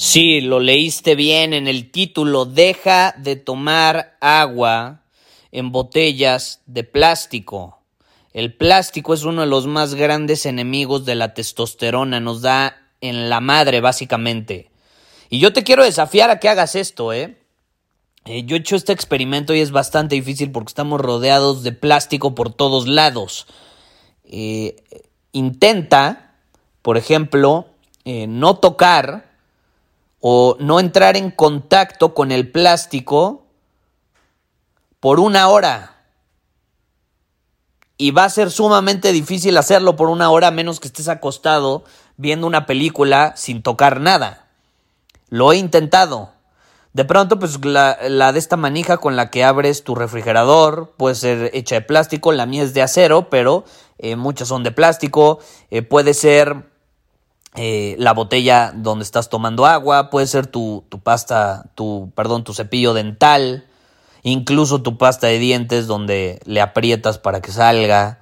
Sí, lo leíste bien en el título. Deja de tomar agua en botellas de plástico. El plástico es uno de los más grandes enemigos de la testosterona. Nos da en la madre, básicamente. Y yo te quiero desafiar a que hagas esto, ¿eh? ¿eh? yo he hecho este experimento y es bastante difícil porque estamos rodeados de plástico por todos lados. Eh, intenta, por ejemplo, eh, no tocar o no entrar en contacto con el plástico por una hora. Y va a ser sumamente difícil hacerlo por una hora menos que estés acostado viendo una película sin tocar nada. Lo he intentado. De pronto, pues la, de esta manija con la que abres tu refrigerador puede ser hecha de plástico, la mía es de acero, pero eh, muchas son de plástico. Eh, puede ser eh, la botella donde estás tomando agua, puede ser tu, tu pasta, tu, perdón, tu cepillo dental, incluso tu pasta de dientes donde le aprietas para que salga,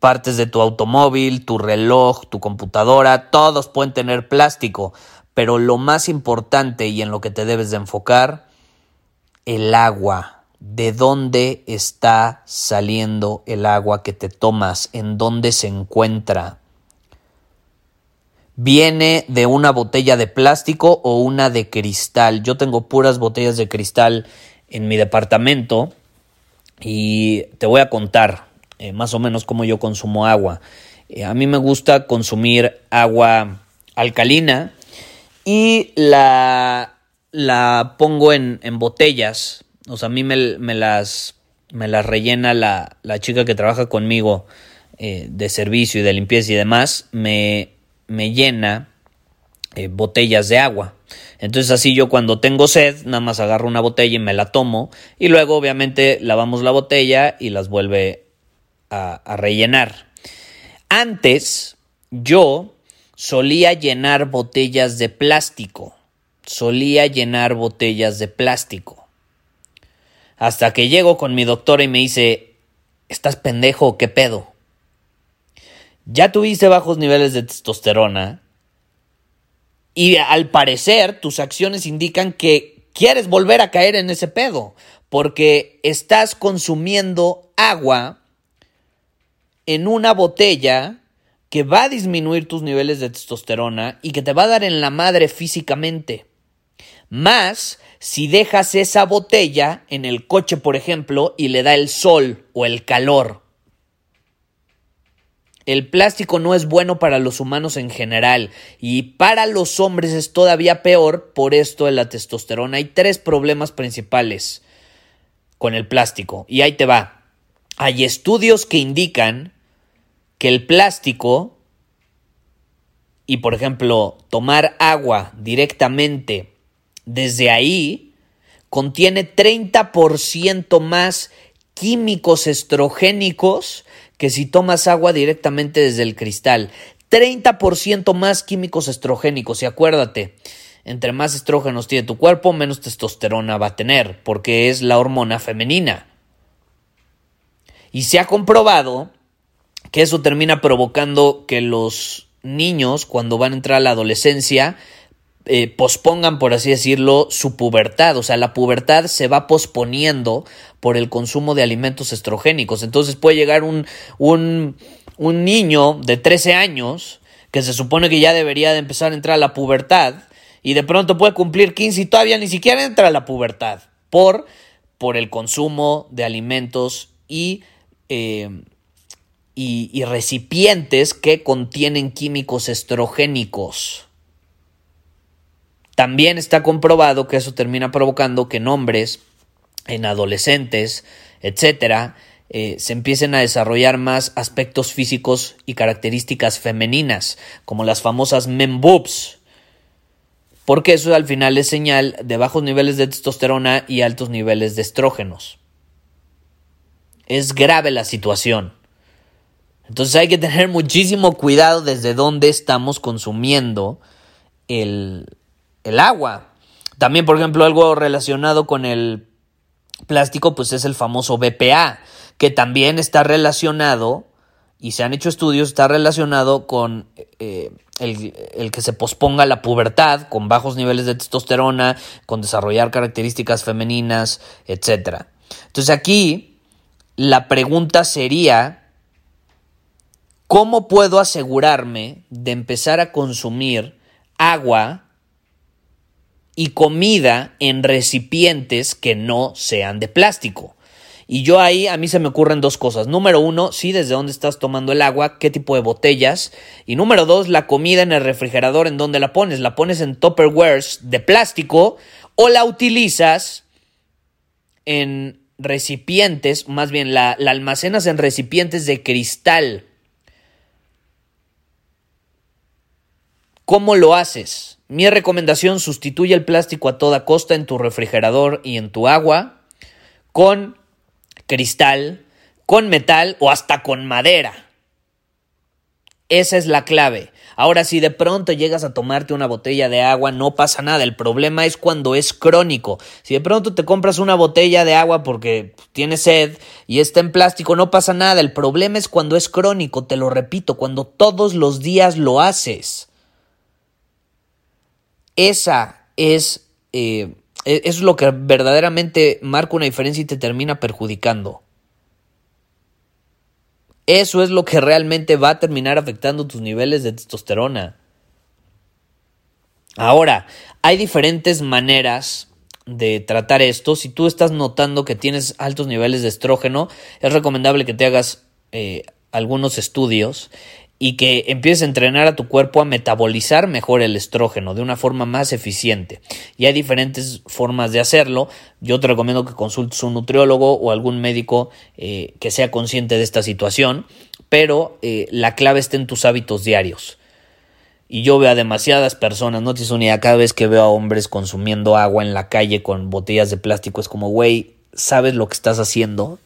partes de tu automóvil, tu reloj, tu computadora, todos pueden tener plástico, pero lo más importante y en lo que te debes de enfocar, el agua. ¿De dónde está saliendo el agua que te tomas? ¿En dónde se encuentra? Viene de una botella de plástico o una de cristal. Yo tengo puras botellas de cristal en mi departamento y te voy a contar eh, más o menos cómo yo consumo agua. Eh, a mí me gusta consumir agua alcalina y la, la pongo en, en botellas. O sea, a mí me, las, me las rellena la, la, chica que trabaja conmigo eh, de servicio y de limpieza y demás. Me, me llena eh, botellas de agua. Entonces así yo cuando tengo sed, nada más agarro una botella y me la tomo y luego obviamente lavamos la botella y las vuelve a, a rellenar. Antes yo solía llenar botellas de plástico, solía llenar botellas de plástico. Hasta que llego con mi doctora y me dice, ¿estás pendejo qué pedo? Ya tuviste bajos niveles de testosterona y al parecer tus acciones indican que quieres volver a caer en ese pedo porque estás consumiendo agua en una botella que va a disminuir tus niveles de testosterona y que te va a dar en la madre físicamente. Más si dejas esa botella en el coche, por ejemplo, y le da el sol o el calor. El plástico no es bueno para los humanos en general y para los hombres es todavía peor por esto de la testosterona. Hay tres problemas principales con el plástico y ahí te va. Hay estudios que indican que el plástico y por ejemplo tomar agua directamente desde ahí contiene 30% más químicos estrogénicos que si tomas agua directamente desde el cristal. 30% más químicos estrogénicos y acuérdate, entre más estrógenos tiene tu cuerpo, menos testosterona va a tener, porque es la hormona femenina. Y se ha comprobado que eso termina provocando que los niños, cuando van a entrar a la adolescencia, eh, pospongan, por así decirlo, su pubertad. O sea, la pubertad se va posponiendo por el consumo de alimentos estrogénicos. Entonces puede llegar un, un, niño de 13 años que se supone que ya debería de empezar a entrar a la pubertad y de pronto puede cumplir 15 y todavía ni siquiera entra a la pubertad por, por el consumo de alimentos y, eh, y, y recipientes que contienen químicos estrogénicos. También está comprobado que eso termina provocando que en hombres, en adolescentes, etcétera, eh, se empiecen a desarrollar más aspectos físicos y características femeninas, como las famosas men boobs, porque eso al final es señal de bajos niveles de testosterona y altos niveles de estrógenos. Es grave la situación. Entonces hay que tener muchísimo cuidado desde dónde estamos consumiendo el, el agua. También, por ejemplo, algo relacionado con el plástico, pues es el famoso BPA, que también está relacionado, y se han hecho estudios, está relacionado con eh, el, que se posponga la pubertad, con bajos niveles de testosterona, con desarrollar características femeninas, etc. Entonces aquí la pregunta sería, ¿cómo puedo asegurarme de empezar a consumir agua y comida en recipientes que no sean de plástico. Y yo ahí a mí se me ocurren dos cosas. Número uno, sí, desde dónde estás tomando el agua, qué tipo de botellas. Y número dos, la comida en el refrigerador, en dónde la pones. La pones en Tupperwares de plástico o la utilizas en recipientes, más bien la, la almacenas en recipientes de cristal. ¿Cómo lo haces? Mi recomendación, sustituye el plástico a toda costa en tu refrigerador y en tu agua con cristal, con metal o hasta con madera. Esa es la clave. Ahora, si de pronto llegas a tomarte una botella de agua, no pasa nada. El problema es cuando es crónico. Si de pronto te compras una botella de agua porque tienes sed y está en plástico, no pasa nada. El problema es cuando es crónico, te lo repito, cuando todos los días lo haces. Esa es, eh, e-, es lo que verdaderamente marca una diferencia y te termina perjudicando. Eso es lo que realmente va a terminar afectando tus niveles de testosterona. Ahora, hay diferentes maneras de tratar esto. Si tú estás notando que tienes altos niveles de estrógeno, es recomendable que te hagas eh, algunos estudios y que empieces a entrenar a tu cuerpo a metabolizar mejor el estrógeno de una forma más eficiente. Y hay diferentes formas de hacerlo. Yo te recomiendo que consultes un nutriólogo o algún médico eh, que sea consciente de esta situación, pero eh, la clave está en tus hábitos diarios. Y yo veo a demasiadas personas, no tienes unidad, cada vez que veo a hombres consumiendo agua en la calle con botellas de plástico, es como, güey, ¿sabes lo que estás haciendo?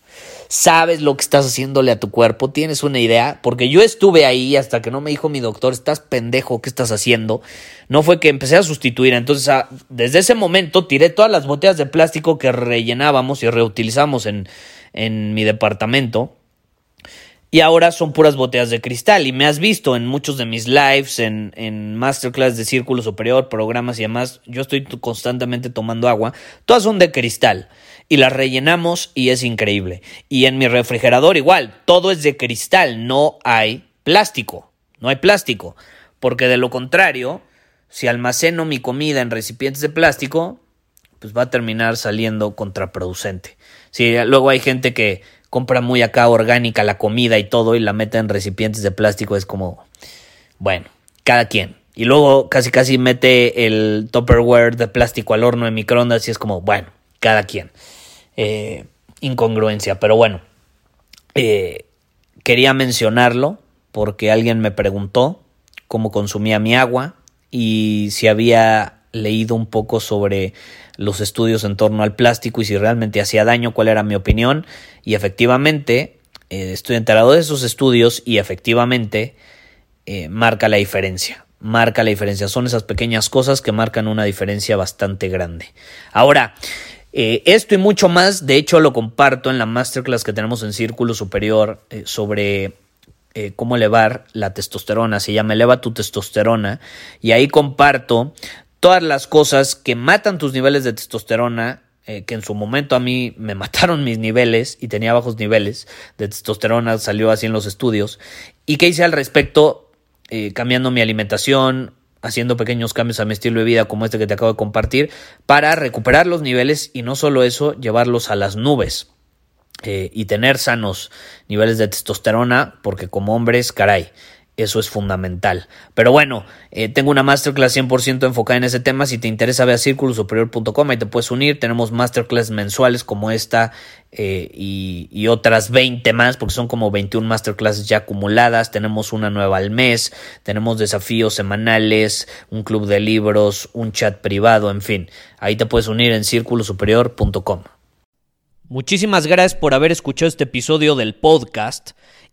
Sabes lo que estás haciéndole a tu cuerpo, tienes una idea, porque yo estuve ahí hasta que no me dijo mi doctor, estás pendejo, ¿qué estás haciendo? No fue que empecé a sustituir, entonces ah, desde ese momento tiré todas las botellas de plástico que rellenábamos y reutilizamos en, en mi departamento. Y ahora son puras botellas de cristal. Y me has visto en muchos de mis lives, en, en masterclass de círculo superior, programas y demás. Yo estoy constantemente tomando agua. Todas son de cristal y las rellenamos y es increíble. Y en mi refrigerador igual, todo es de cristal, no hay plástico, no hay plástico, porque de lo contrario, si almaceno mi comida en recipientes de plástico, pues va a terminar saliendo contraproducente. Si luego hay gente que compra muy acá orgánica la comida y todo y la mete en recipientes de plástico, es como, bueno, cada quien. Y luego casi casi mete el Tupperware de plástico al horno de microondas y es como, bueno, cada quien. Eh, incongruencia, pero bueno, eh, quería mencionarlo porque alguien me preguntó cómo consumía mi agua y si había leído un poco sobre los estudios en torno al plástico y si realmente hacía daño, cuál era mi opinión. Y efectivamente, eh, estoy enterado de esos estudios y efectivamente marca la diferencia. Marca la diferencia. Son esas pequeñas cosas que marcan una diferencia bastante grande. Ahora, eh, esto y mucho más, de hecho, lo comparto en la masterclass que tenemos en Círculo Superior eh, sobre eh, cómo elevar la testosterona. Se llama Eleva tu testosterona. Y ahí comparto todas las cosas que matan tus niveles de testosterona que en su momento a mí me mataron mis niveles y tenía bajos niveles de testosterona, salió así en los estudios, y qué hice al respecto, cambiando mi alimentación, haciendo pequeños cambios a mi estilo de vida como este que te acabo de compartir para recuperar los niveles y no solo eso, llevarlos a las nubes. Eh, y tener sanos niveles de testosterona, porque como hombres, caray, eso es fundamental. Pero bueno, eh, tengo una masterclass 100% enfocada en ese tema. Si te interesa, ve a círculosuperior.com y te puedes unir. Tenemos masterclass mensuales como esta eh, y, y, otras 20 más, porque son como 21 masterclasses ya acumuladas. Tenemos una nueva al mes. Tenemos desafíos semanales, un club de libros, un chat privado, en fin. Ahí te puedes unir en círculosuperior.com. Muchísimas gracias por haber escuchado este episodio del podcast.